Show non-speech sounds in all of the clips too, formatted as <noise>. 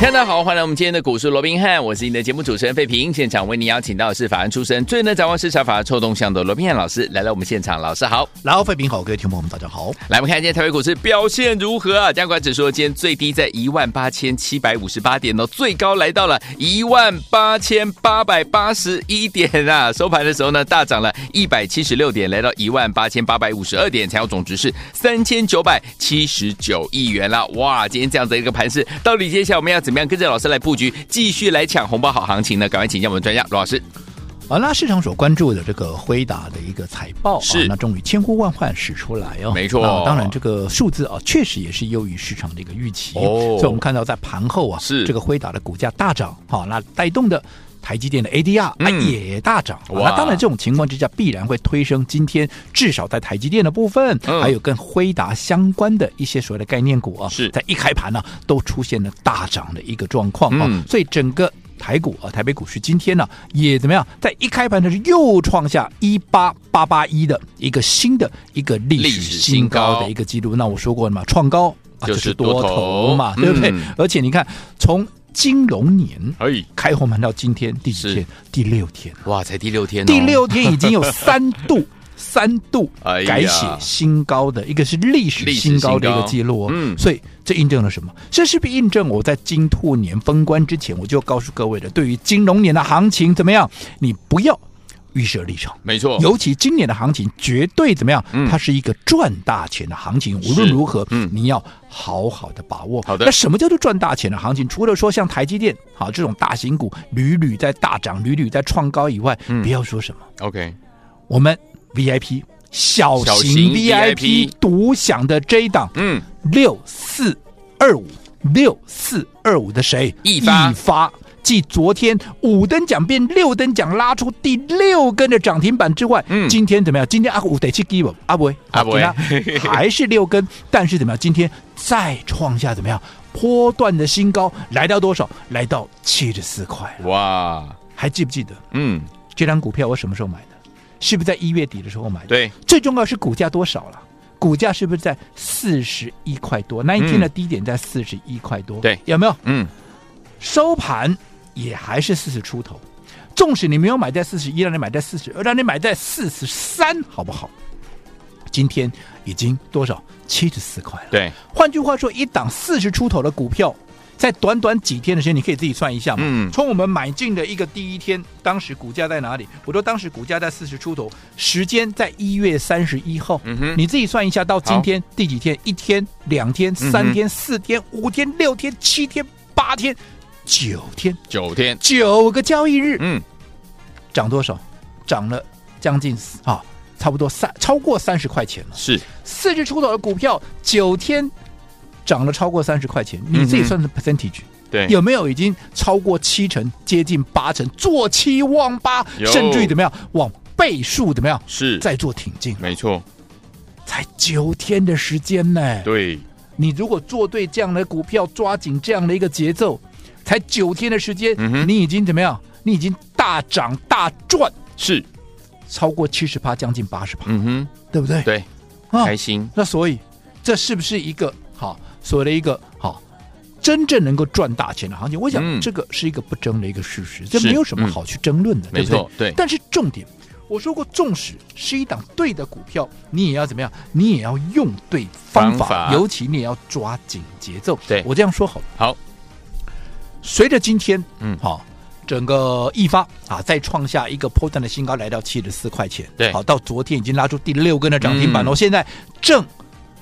大家好，欢迎来我们今天的股市罗宾汉，我是你的节目主持人费平。现场为你邀请到的是法案出身、最能掌握市场法案臭动向的罗宾汉老师来到我们现场，老师好，然后费平好，各位听众朋友们大家好。来，我们看今天台北股市表现如何啊？加权指数今天最低在一万八千七百五十八点哦，最高来到了一万八千八百八十一点啊。收盘的时候呢，大涨了一百七十六点，来到一万八千八百五十二点，成交总值是三千九百七十九亿元了。哇，今天这样的一个盘势，到底接下来我们要怎么样跟着老师来布局，继续来抢红包好行情呢？赶快请教我们专家罗老师。好，那市场所关注的这个辉达的一个财报是、啊，那终于千呼万唤始出来哦，没错。当然，这个数字啊，确实也是优于市场的一个预期。哦，所以我们看到在盘后啊，是这个辉达的股价大涨，好，那带动的台积电的 ADR、嗯、也大涨。那当然，这种情况之下，必然会推升今天至少在台积电的部分，嗯、还有跟辉达相关的一些所谓的概念股啊，是在一开盘呢、啊，都出现了大涨的一个状况啊、嗯。所以整个。台股啊，台北股市今天呢也怎么样？在一开盘的时候又创下一八八八一的一个新的一个历史新高的一个记录。那我说过了嘛，创高啊就是多头嘛，对不对？嗯、而且你看，从金龙年开红盘到今天第几天？第六天。哇，才第六天、哦，第六天已经有三度。<laughs> 三度改写新高的、哎、一个是历史新高的一个记录、哦，嗯，所以这印证了什么？这是不是印证我在金兔年封关之前我就告诉各位的，对于金龙年的行情怎么样？你不要预设立场，没错。尤其今年的行情绝对怎么样？嗯、它是一个赚大钱的行情，无论如何，嗯，你要好好的把握。好的。那什么叫做赚大钱的行情？除了说像台积电好这种大型股屡屡在大涨、屡屡在创高以外，嗯、不要说什么。OK，我们。VIP 小型 VIP 独享的这一档，嗯，六四二五六四二五的谁？一发，一发继昨天五等奖变六等奖，拉出第六根的涨停板之外，嗯，今天怎么样？今天阿五得去给我阿不阿不 <laughs> 还是六根，但是怎么样？今天再创下怎么样？波段的新高，来到多少？来到七十四块。哇，还记不记得？嗯，这张股票我什么时候买的？是不是在一月底的时候买的？对，最重要是股价多少了？股价是不是在四十一块多？那一天的低点在四十一块多，对，有没有？嗯，收盘也还是四十出头。纵使你没有买在四十一，让你买在四十二，让你买在四十三，好不好？今天已经多少？七十四块了。对，换句话说，一档四十出头的股票。在短短几天的时间，你可以自己算一下嘛。嗯。从我们买进的一个第一天，当时股价在哪里？我说当时股价在四十出头，时间在一月三十一号。嗯哼。你自己算一下，到今天第几天？一天、两天、三天、四天、五天、六天、七天、八天、九天。九天。九个交易日。嗯。涨多少？涨了将近啊，差不多三超过三十块钱了。是。四十出头的股票，九天。涨了超过三十块钱，你自己算是 percentage，对，有没有已经超过七成，接近八成，做七望八，甚至于怎么样往倍数怎么样？是再做挺进，没错，才九天的时间呢。对，你如果做对这样的股票，抓紧这样的一个节奏，才九天的时间，嗯，你已经怎么样？你已经大涨大赚，是超过七十趴，将近八十趴，嗯哼，对不对？对，啊，开心。那所以这是不是一个好？所谓的一个好，真正能够赚大钱的行情，我想这个是一个不争的一个事实，嗯、这没有什么好去争论的，对不对？对。但是重点，我说过，纵使是一档对的股票，你也要怎么样？你也要用对方法，方法尤其你也要抓紧节奏。对，我这样说好。好，随着今天，嗯，好，整个易发啊，再创下一个波段的新高，来到七十四块钱。对，好，到昨天已经拉出第六根的涨停板了，嗯、现在正。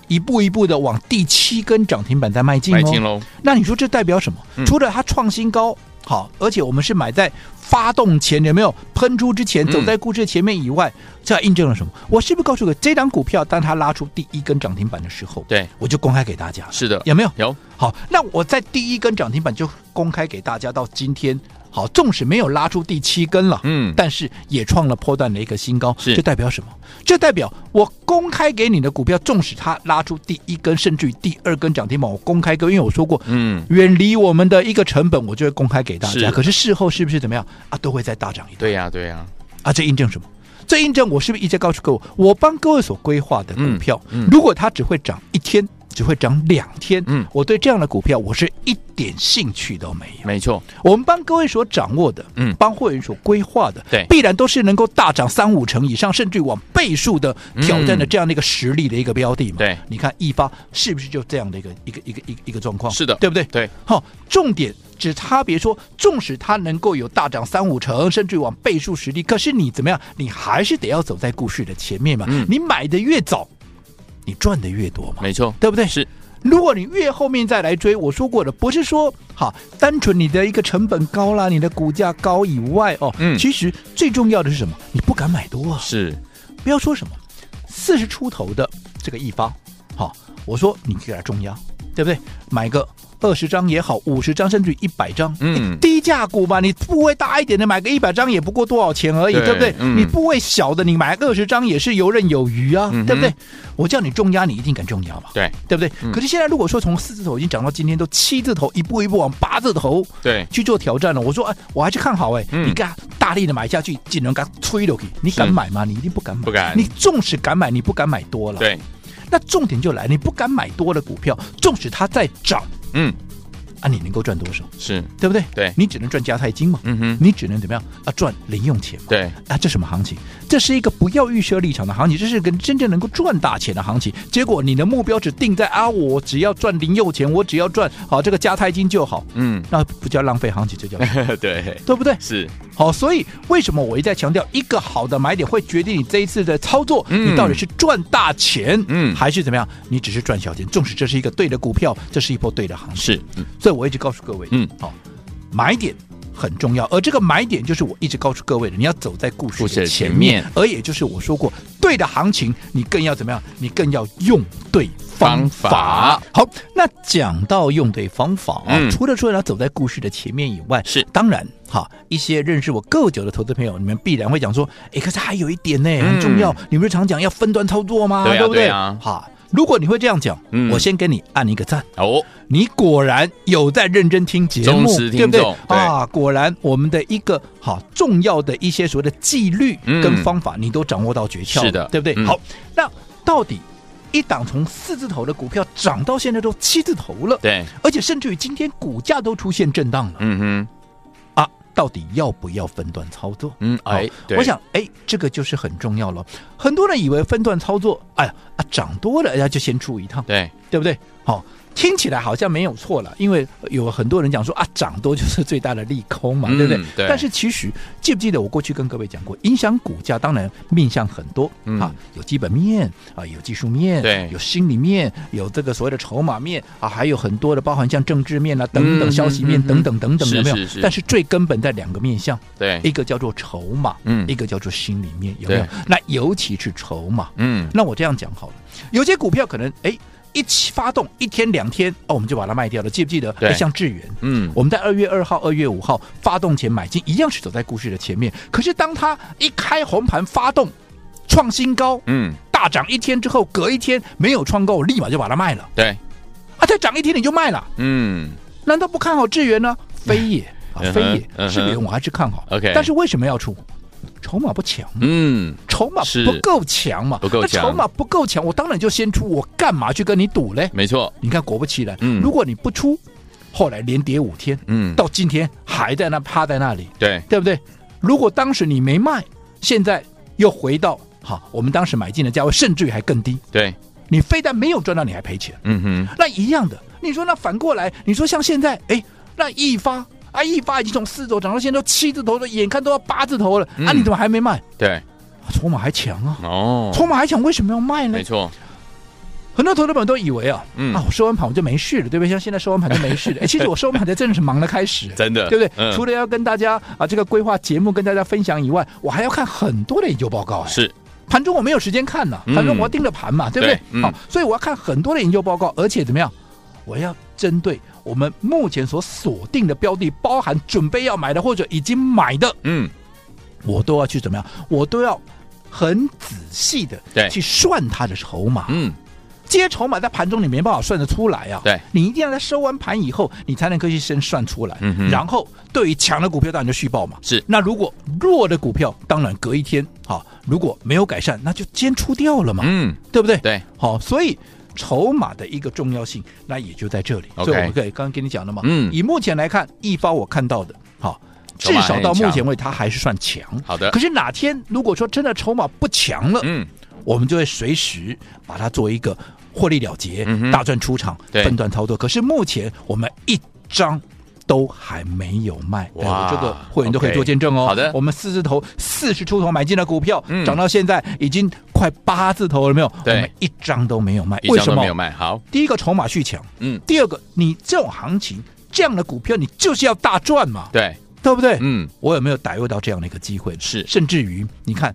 一步一步的往第七根涨停板在迈进哦，迈进喽。那你说这代表什么？嗯、除了它创新高好，而且我们是买在发动前有没有喷出之前，走在故事前面以外，嗯、这印证了什么？我是不是告诉过这张股票，当它拉出第一根涨停板的时候，对，我就公开给大家。是的，有没有？有。好，那我在第一根涨停板就公开给大家，到今天好，纵使没有拉出第七根了，嗯，但是也创了破段的一个新高，是这代表什么？这代表我公开给你的股票，纵使它拉出第一根，甚至于第二根涨停板，我公开跟，因为我说过，嗯，远离我们的一个成本，我就会公开给大家。是可是事后是不是怎么样啊？都会再大涨一段。对呀，对呀，啊，这印证什么？这印证我是不是一直告诉各位，我帮各位所规划的股票，嗯嗯如果它只会涨一天，只会涨两天，嗯我对这样的股票我是一点兴趣都没有。没错，我们帮各位所掌握的，嗯帮会员所规划的，对必然都是能够大涨三五成以上，甚至于往倍数的挑战的这样的一个实力的一个标的嘛。对你看易发是不是就这样的一个一个一个一个一个状况？是的对不对？对，好、重点只差别说，纵使它能够有大涨三五成，甚至于往倍数实力，可是你怎么样？你还是得要走在故事的前面嘛。嗯你买的越早，你赚的越多嘛。没错，对不对？是。如果你越后面再来追，我说过的，不是说好单纯你的一个成本高啦，你的股价高以外哦，嗯其实最重要的是什么？你不敢买多啊，是，不要说什么四十出头的这个一方，好，我说你给他重压，对不对？买个二十张也好，五十张甚至于一百张，嗯低价股吧，你部位大一点的买个一百张也不过多少钱而已，对对不对？嗯你部位小的，你买二十张也是游刃有余啊，嗯对不对？我叫你重压，你一定敢重压嘛？对对不对？嗯可是现在如果说从四字头已经涨到今天都七字头，一步一步往八字头对，去做挑战了，我说哎，我还是看好哎，嗯你敢大力的买下去，只能敢吹了去，你敢买吗？你一定不敢买，不敢你纵使敢买，你不敢买多了。，对，那重点就来，你不敢买多的股票，纵使它在涨嗯，啊，你能够赚多少？是，对不对？对你只能赚加泰金嘛，嗯哼，你只能怎么样啊？赚零用钱嘛。对，啊，这什么行情？这是一个不要预设立场的行情，这是个真正能够赚大钱的行情。结果你的目标只定在啊，我只要赚零用钱，我只要赚好这个加泰金就好，嗯，那不叫浪费行情，这叫 <laughs> 对，对不对？是，好，所以为什么我一再强调，一个好的买点会决定你这一次的操作，嗯你到底是赚大钱，嗯还是怎么样？你只是赚小钱。纵使这是一个对的股票，这是一波对的行情，是，嗯所以我一直告诉各位，嗯，好，买点。很重要，而这个买点就是我一直告诉各位的，你要走在故故事的前前面面，而也就是我说过，对的行情，你更要怎么样？你更要用对方法。好，那讲到用对方法啊，嗯除了说要走在故事的前面以外，是当然哈，一些认识我够久的投资朋友，你们必然会讲说，哎，可是还有一点呢，嗯很重要，你不是常讲要分段操作吗？对啊不对？对啊哈，如果你会这样讲，嗯。我先给你按一个赞。哦，你果然有在认真听节目，对不对？对啊，果然我们的一个好重要的一些所谓的纪律嗯。跟方法，你都掌握到诀窍，是的。对不对？嗯。好，那到底一档从四字头的股票涨到现在都七字头了，对，而且甚至于今天股价都出现震荡了、嗯哼，啊，到底要不要分段操作？嗯，哎，我想，哎，这个就是很重要了。很多人以为分段操作，哎呀啊，涨多了，那就先出一趟。对，对不对？好、听起来好像没有错了，因为有很多人讲说啊，涨多就是最大的利空嘛，嗯对不对？对。但是其实记不记得我过去跟各位讲过，影响股价当然面向很多、嗯啊，有基本面啊，有技术面，对。有心理面，有这个所谓的筹码面啊，还有很多的包含像政治面啊等等嗯消息面等等等等，有没有？是是但是最根本在两个面向，对，一个叫做筹码，嗯。一个叫做心理面，有没有？那尤其是筹码，嗯，那我这样讲好了，有些股票可能哎一起发动一天两天哦，我们就把它卖掉了，记不记得？对哎像智源，嗯，我们在二月二号、二月五号发动前买进，一样是走在故事的前面。可是当它一开红盘发动创新高，嗯，大涨一天之后，隔一天没有创高，我立马就把它卖了。对，啊，再涨一天你就卖了，嗯，难道不看好智源呢？非也啊非也，智源我还是看好。OK 但是为什么要出？筹码不强。嗯，筹码不够强嘛？不够强那筹码不够强，我当然就先出，我干嘛去跟你赌嘞？没错，你看，果不其然，嗯如果你不出，后来连跌五天，嗯，到今天还在那趴在那里，对，对不对？如果当时你没卖，现在又回到好，我们当时买进的价位，甚至于还更低，对，你非但没有赚到，你还赔钱。嗯哼，那一样的，你说那反过来，你说像现在，哎，那一发啊，一发已经从四字头涨到现在都七字头了，眼看都要八字头了，嗯啊，你怎么还没卖？对，啊筹码还强啊，哦，筹码还强，为什么要卖呢没？错，很多投资者都以为啊，嗯啊，我收完盘我就没事了，对不对？像现在收完盘就没事了。哎，其实我收完盘才 <laughs> 真的是忙的开始，真的，对不对？嗯除了要跟大家啊这个规划节目跟大家分享以外，我还要看很多的研究报告。哎，是，盘中我没有时间看呢，嗯盘中我要盯着盘嘛，对不对对？嗯好，所以我要看很多的研究报告，而且怎么样？我要针对我们目前所锁定的标的，包含准备要买的或者已经买的，嗯，我都要去怎么样？我都要很仔细的对去算它的筹码。嗯，这些筹码在盘中你没办法算得出来啊。对，你一定要在收完盘以后，你才能够去先算出来。嗯哼然后对于强的股票，当然就续报嘛。是那如果弱的股票，当然隔一天，好，如果没有改善，那就先出掉了嘛。嗯，对不对？对，好，所以筹码的一个重要性，那也就在这里。所以我们可以刚刚跟你讲了嘛，嗯以目前来看，一发我看到的，好，至少到目前为止，它还是算强。好的可是哪天如果说真的筹码不强了，嗯，我们就会随时把它做一个获利了结，大赚出场，对分段操作。可是目前我们一张。都还没有卖，哎哇我这个会员都可以做见证哦。好的我们四字头四十出头买进的股票，嗯涨到现在已经快八字头了，没有？对我们一张都没有卖，为什么没有卖，好，第一个筹码续强，嗯，第二个你这种行情这样的股票，你就是要大赚嘛，对，对不对？嗯，我有没有逮握到这样的一个机会？是甚至于你看，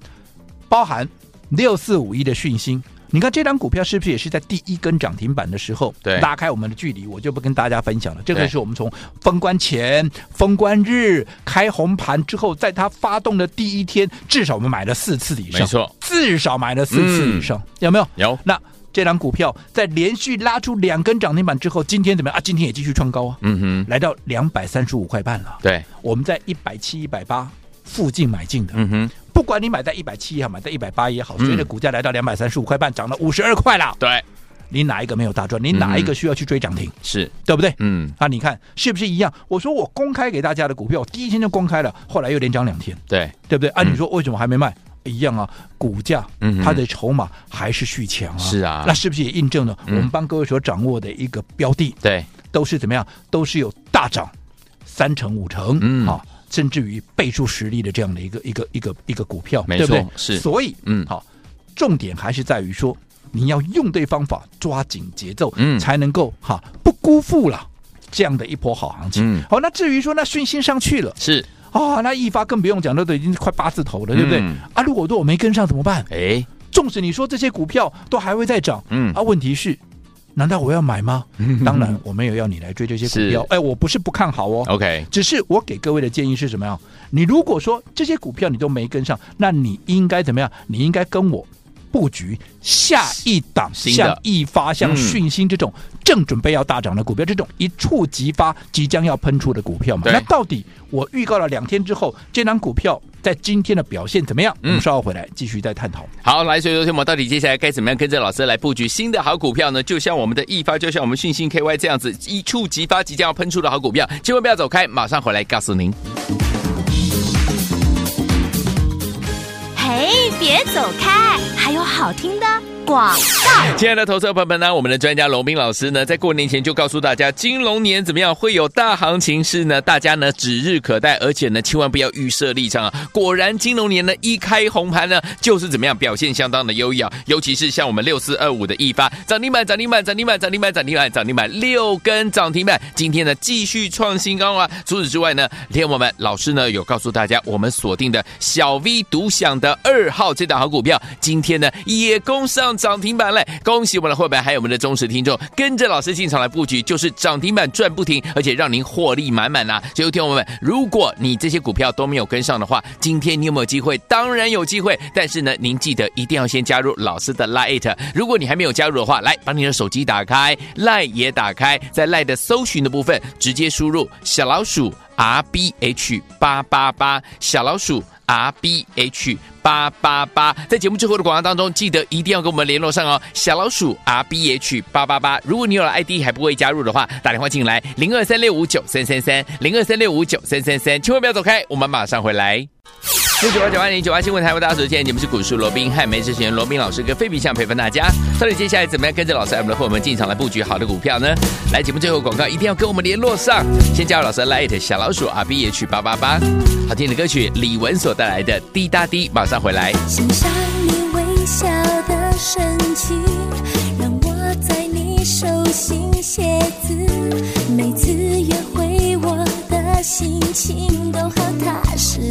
包含六四五一的讯星。你看这张股票是不是也是在第一根涨停板的时候，对。拉开我们的距离，我就不跟大家分享了。这个是我们从封关前、封关日开红盘之后，在它发动的第一天，至少我们买了四次以上，没错。至少买了四次以上，有没有？有，那这张股票在连续拉出两根涨停板之后，今天怎么样？啊？今天也继续创高啊，嗯哼，来到两百三十五块半了。对，我们在一百七、一百八附近买进的，嗯哼，不管你买在一百七也好，买在一百八也好，嗯随着股价来到两百三十五块半，涨了五十二块了。对，你哪一个没有大赚？你哪一个需要去追涨停？是，对不对？嗯，啊，你看是不是一样？我说我公开给大家的股票，我第一天就公开了，后来又连涨两天，对，对不对？啊，嗯你说为什么还没卖？一样啊，股价嗯它的筹码还是续强啊。是啊那是不是也印证了我嗯们帮各位所掌握的一个标的，对，都是怎么样？都是有大涨三成五成，嗯啊，甚至于倍数实力的这样的一个一个一个一个股票，没对不对错？是所以，嗯好，重点还是在于说，你要用对方法，抓紧节奏，嗯才能够哈不辜负了这样的一波好行情。嗯好，那至于说那讯息上去了是，啊，那一发更不用讲，那都已经快八字头了，对不对？嗯啊，如果说我没跟上怎么办？哎，纵使你说这些股票都还会再涨，嗯啊，问题是，难道我要买吗？当然，我没有要你来追这些股票，哎，我不是不看好哦。OK，只是我给各位的建议是什么样？你如果说这些股票你都没跟上，那你应该怎么样？你应该跟我布局下一档，像一发、像嗯讯星这种正准备要大涨的股票，这种一触即发、即将要喷出的股票嘛？那到底我预告了两天之后，这档股票在今天的表现怎么样？我嗯们稍后回来继续再探讨。好，来，所以说天我们到底接下来该怎么样跟着老师来布局新的好股票呢？就像我们的易发，就像我们讯星 KY 这样子一触即发、即将要喷出的好股票，千万不要走开，马上回来告诉您。嘿，别走开，还有好听的广告。亲爱的投资朋友们呢，我们的专家龙斌老师呢，在过年前就告诉大家，金龙年怎么样会有大行情是呢？大家呢指日可待，而且呢千万不要预设立场啊！果然金龙年呢一开红盘呢，就是怎么样表现相当的优异啊！尤其是像我们六四二五的易发涨停板，涨停板，涨停板，涨停板，涨停板，涨停板，六根涨停板，今天呢继续创新高啊！除此之外呢，天我们老师呢有告诉大家，我们锁定的小 V 独享的二号这档好股票，今天呢也攻上涨停板嘞。恭喜我们的会员，还有我们的忠实听众，跟着老师进场来布局，就是涨停板赚不停，而且让您获利满满啊！所以，听众们，如果你这些股票都没有跟上的话，今天你有没有机会？当然有机会，但是呢，您记得一定要先加入老师的 Lite。如果你还没有加入的话，来把你的手机打开，Lite 也打开，在 Lite 的搜寻的部分直接输入小老鼠 R B H 八八八，小老鼠 R B H。八八八，在节目之后的广告当中，记得一定要跟我们联络上哦。小老鼠 R B H 八八八，如果你有了 ID 还不会加入的话，打电话进来零二三六五九三三三零二三六五九三三三，千万不要走开，我们马上回来。九九八九八零九八新闻台为大家所见，节目是股市罗宾汉梅之前罗宾老师跟费比相陪伴大家。到底接下来怎么样跟着老师我们的伙伴们进场来布局好的股票呢？来节目最后广告一定要跟我们联络上，先加入老师的 Light 小老鼠 R B H 八八八，好听的歌曲李玟所带来的滴答滴，马上回来。欣赏你微笑的神情，让我在你手心写字。每次约会，我的心情都好踏实。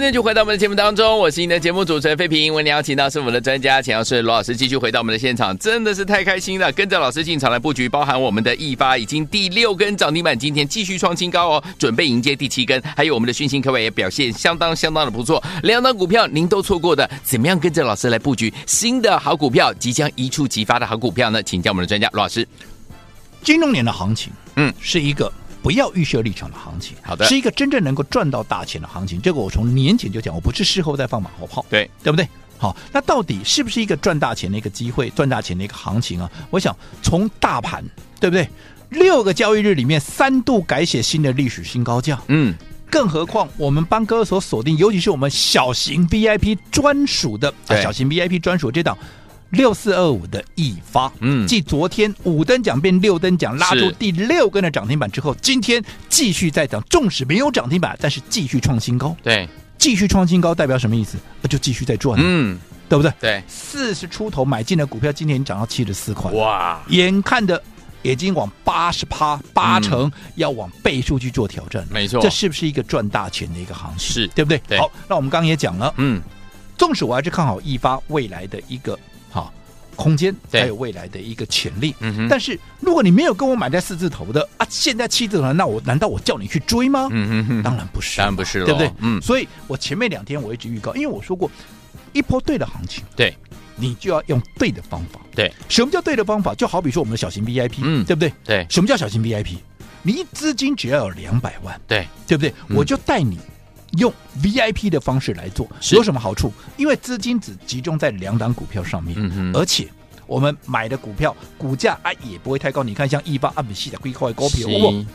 欢迎就回到我们的节目当中，我是你的节目主持人费平。为你邀请到是我们的专家，请到是罗老师继续回到我们的现场，真的是太开心了。跟着老师进场来布局，包含我们的易发已经第六根涨停板，今天继续创新高哦，准备迎接第七根。还有我们的讯星科伟也表现相当相当的不错，两档股票您都错过的，怎么样跟着老师来布局新的好股票，即将一触即发的好股票呢？请教我们的专家罗老师。金融年的行情，嗯，是一个。不要预设立场的行情，好的，是一个真正能够赚到大钱的行情。这个我从年前就讲，我不是事后再放马后炮，对对不对？好，那到底是不是一个赚大钱的一个机会，赚大钱的一个行情啊？我想从大盘，对不对？六个交易日里面三度改写新的历史新高价，嗯，更何况我们帮各位所锁定，尤其是我们小型 VIP 专属的，啊、小型 VIP 专属这档。六四二五的易发，嗯，继昨天五等奖变六等奖，拉出第六根的涨停板之后，今天继续在涨，纵使没有涨停板，但是继续创新高。对，继续创新高代表什么意思？那就继续在赚，嗯，对不对？对，四十出头买进的股票，今天涨到七十四块，哇，眼看的已经往八十趴八成，要往倍数去做挑战，没错，这是不是一个赚大钱的一个行情？是。对不对？对，好，那我们刚刚也讲了，嗯，纵使我还是看好易发未来的一个。好，空间还有未来的一个潜力。嗯哼。但是如果你没有跟我买在四字头的啊，现在七字头，那我难道我叫你去追吗？嗯哼，当然不是，当然不是，对不对？嗯。所以我前面两天我一直预告，因为我说过，一波对的行情，对，你就要用对的方法。对，什么叫对的方法？就好比说我们的小型 VIP，嗯，对不对？对。什么叫小型 VIP？你资金只要有两百万，对，对不对？我就带你。用 VIP 的方式来做有什么好处？因为资金只集中在两档股票上面，嗯、而且我们买的股票股价啊也不会太高。你看像一八二米系的贵块高票，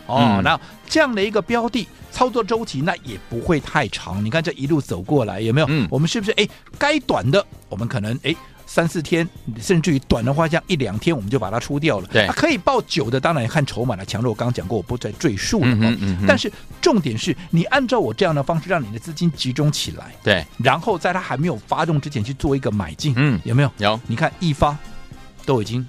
哦，那这样的一个标的操作周期那也不会太长。你看这一路走过来有没有？嗯、我们是不是哎该短的我们可能哎。三四天，甚至于短的话，像一两天，我们就把它出掉了。对，啊、可以报久的，当然看筹码的强弱。我刚刚讲过，我不再赘述了。嗯嗯。但是重点是你按照我这样的方式，让你的资金集中起来。对。然后在它还没有发动之前去做一个买进。嗯。有没有？有。你看一发，都已经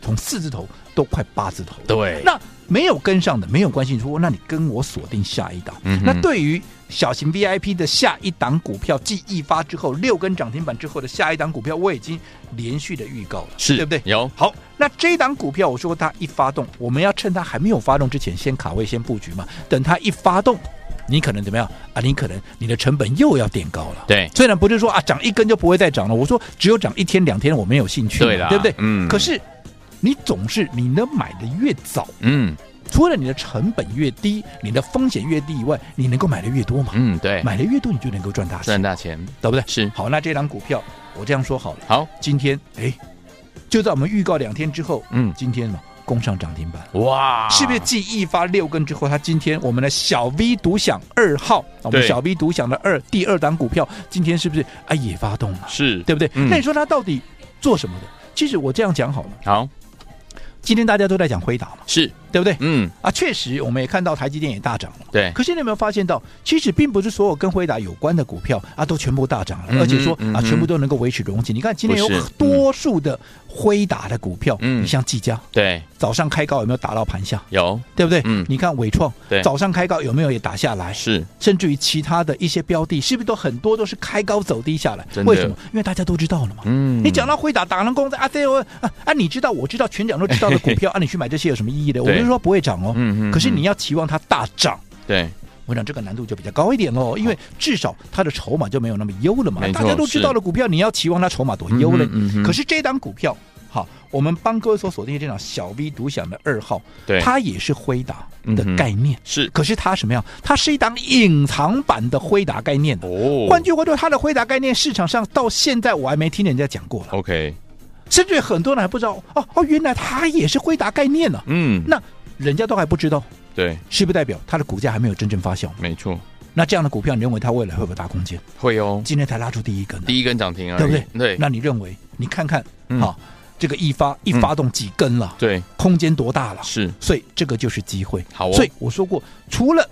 从四字头都快八字头。对。那没有跟上的没有关系，说那你跟我锁定下一档。嗯。那对于。小型 VIP 的下一档股票，继一发之后六根涨停板之后的下一档股票，我已经连续的预告了，是对不对？有好，那这档股票，我说它一发动，我们要趁它还没有发动之前，先卡位，先布局嘛。等它一发动，你可能怎么样啊？你可能你的成本又要垫高了。对，虽然不是说啊，涨一根就不会再涨了。我说只有涨一天两天，我没有兴趣，对的，对不对？嗯。可是你总是你能买的越早，嗯。除了你的成本越低，你的风险越低以外，你能够买的越多嘛？嗯，对，买的越多，你就能够赚大钱，赚大钱，对不对？是。好，那这张股票我这样说好了。好，今天哎，就在我们预告两天之后，嗯，今天嘛，攻上涨停板，哇！是不是继一发六根之后，它今天我们的小 V 独享二号，我们小 V 独享的二第二档股票，今天是不是啊也发动了？是对不对？嗯、那你说它到底做什么的？其实我这样讲好了。好，今天大家都在讲辉达嘛，是。对不对？嗯啊，确实，我们也看到台积电也大涨了。对，可是你有没有发现到，其实并不是所有跟辉达有关的股票啊，都全部大涨了，嗯、而且说、嗯、啊，全部都能够维持融景。你看今天有多数的辉达的股票，嗯，你像技嘉，对，早上开高有没有打到盘下？有，对不对？嗯，你看伟创，对，早上开高有没有也打下来？是，甚至于其他的一些标的，是不是都很多都是开高走低下来？为什么？因为大家都知道了嘛。嗯，你讲到辉达，打人工在啊，对哦啊啊，你知道，我知道，全讲都知道的股票 <laughs> 啊，你去买这些有什么意义的？我不是说不会涨哦。嗯嗯，可是你要期望它大涨，对，我想这个难度就比较高一点喽，因为至少它的筹码就没有那么优了嘛。大家都知道的股票，你要期望它筹码多优嘞。可是这档股票，好，我们帮各位所锁定的这档小 V 独享的二号，对，它也是辉达的概念，是。可是它什么样？它是一档隐藏版的辉达概念哦。换句话说，它的辉达概念市场上到现在我还没听人家讲过了。OK，甚至很多人还不知道哦哦，原来它也是辉达概念呢。嗯，那。人家都还不知道，对，是不是代表它的股价还没有真正发酵？没错。那这样的股票，你认为它未来会不会大空间？会哦。今天才拉出第一根，第一根涨停啊，对不对？对。那你认为？你看看，好，这个一发一发动几根了？对，空间多大了？是。所以这个就是机会。好。所以我说过，除了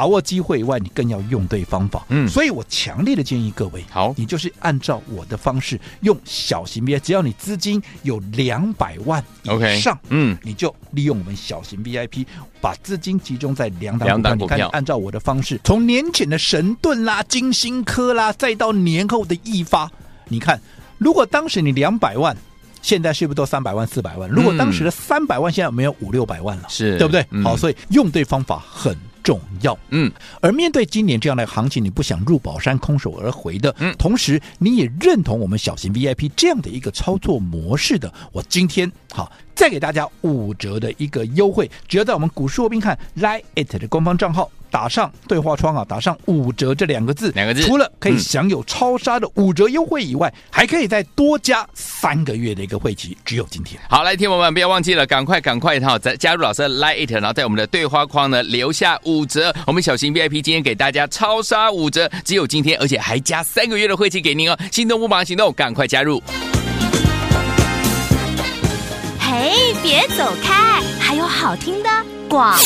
把把握机会以外，你更要用对方法。嗯，所以我强烈的建议各位，好，你就是按照我的方式，用小型 VIP，只要你资金有两百万以上，嗯，你就利用我们小型 VIP，把资金集中在两档两档股票。你看，按照我的方式，从年前的神盾啦、金星科啦，再到年后的易发，你看，如果当时你两百万。现在是不是都三百万、四百万？如果当时的三百万，现在有没有五六百万了？是对不对？嗯、好，所以用对方法很重要。嗯，而面对今年这样的行情，你不想入宝山空手而回的，嗯，同时你也认同我们小型 VIP 这样的一个操作模式的，我今天好。再给大家五折的一个优惠，只要在我们股市罗宾看 LINE@ 的官方账号打上对话窗啊，打上五折这两个字，两个字，除了可以享有超杀的五折优惠以外，嗯、还可以再多加三个月的一个会期，只有今天。好，来，听友们不要忘记了，赶快赶快哈，再加入老师的 LINE@，然后在我们的对话框呢留下五折，我们小型 VIP 今天给大家超杀五折，只有今天，而且还加三个月的会期给您哦，心动不忙行动，赶快加入。嘿，别走开，还有好听的广告。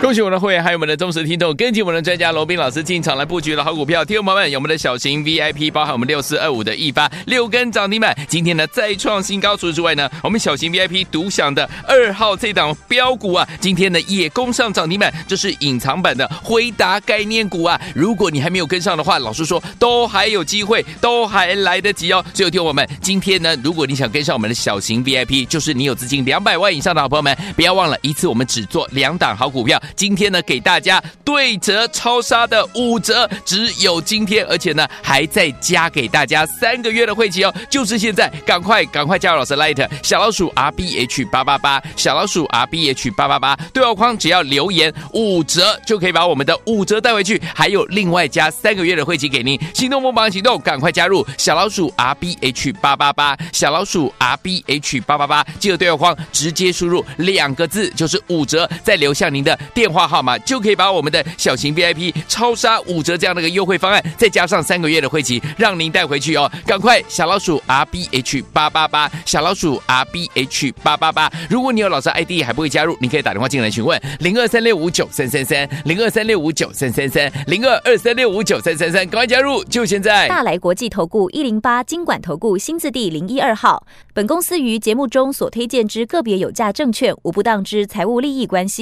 恭喜我们的会员，还有我们的忠实听众，跟紧我们的专家罗宾老师进场来布局的好股票。听众朋友们，有我们的小型 VIP，包含我们六四二五的易发六根涨停板，今天呢再创新高。除此之外呢，我们小型 VIP 独享的二号这档标股啊，今天呢也攻上涨停板，这是隐藏版的辉达概念股啊。如果你还没有跟上的话，老实说都还有机会，都还来得及哦。所以听我们今天呢，如果你想跟上我们的小型 VIP，就是你有资金两百万以上的好朋友们，不要忘了一次我们只做两两档好股票。今天呢，给大家对折超杀的五折，只有今天，而且呢，还在加给大家三个月的会期哦，就是现在，赶快赶快加入老师 Light 小老鼠 R B H 八八八，小老鼠 R B H 八八八，对话框只要留言五折，就可以把我们的五折带回去，还有另外加三个月的会期给您。心动不忙行动，赶快加入小老鼠 R B H 八八八，小老鼠 R B H 八八八，记得对话框直接输入两个字，就是五折，在再留下您的电话号码就可以把我们的小型 VIP 超杀五折这样的一个优惠方案，再加上三个月的会期，让您带回去哦！赶快小老鼠 R B H 八八八，小老鼠 R B H 八八八。如果你有老师 ID 还不会加入，你可以打电话进来询问零二三六五九三三三零二三六五九三三三零二二三六五九三三三，赶快加入，就现在！大来国际投顾一零八金管投顾新字第零一二号，本公司于节目中所推荐之个别有价证券无不当之财务利益关系，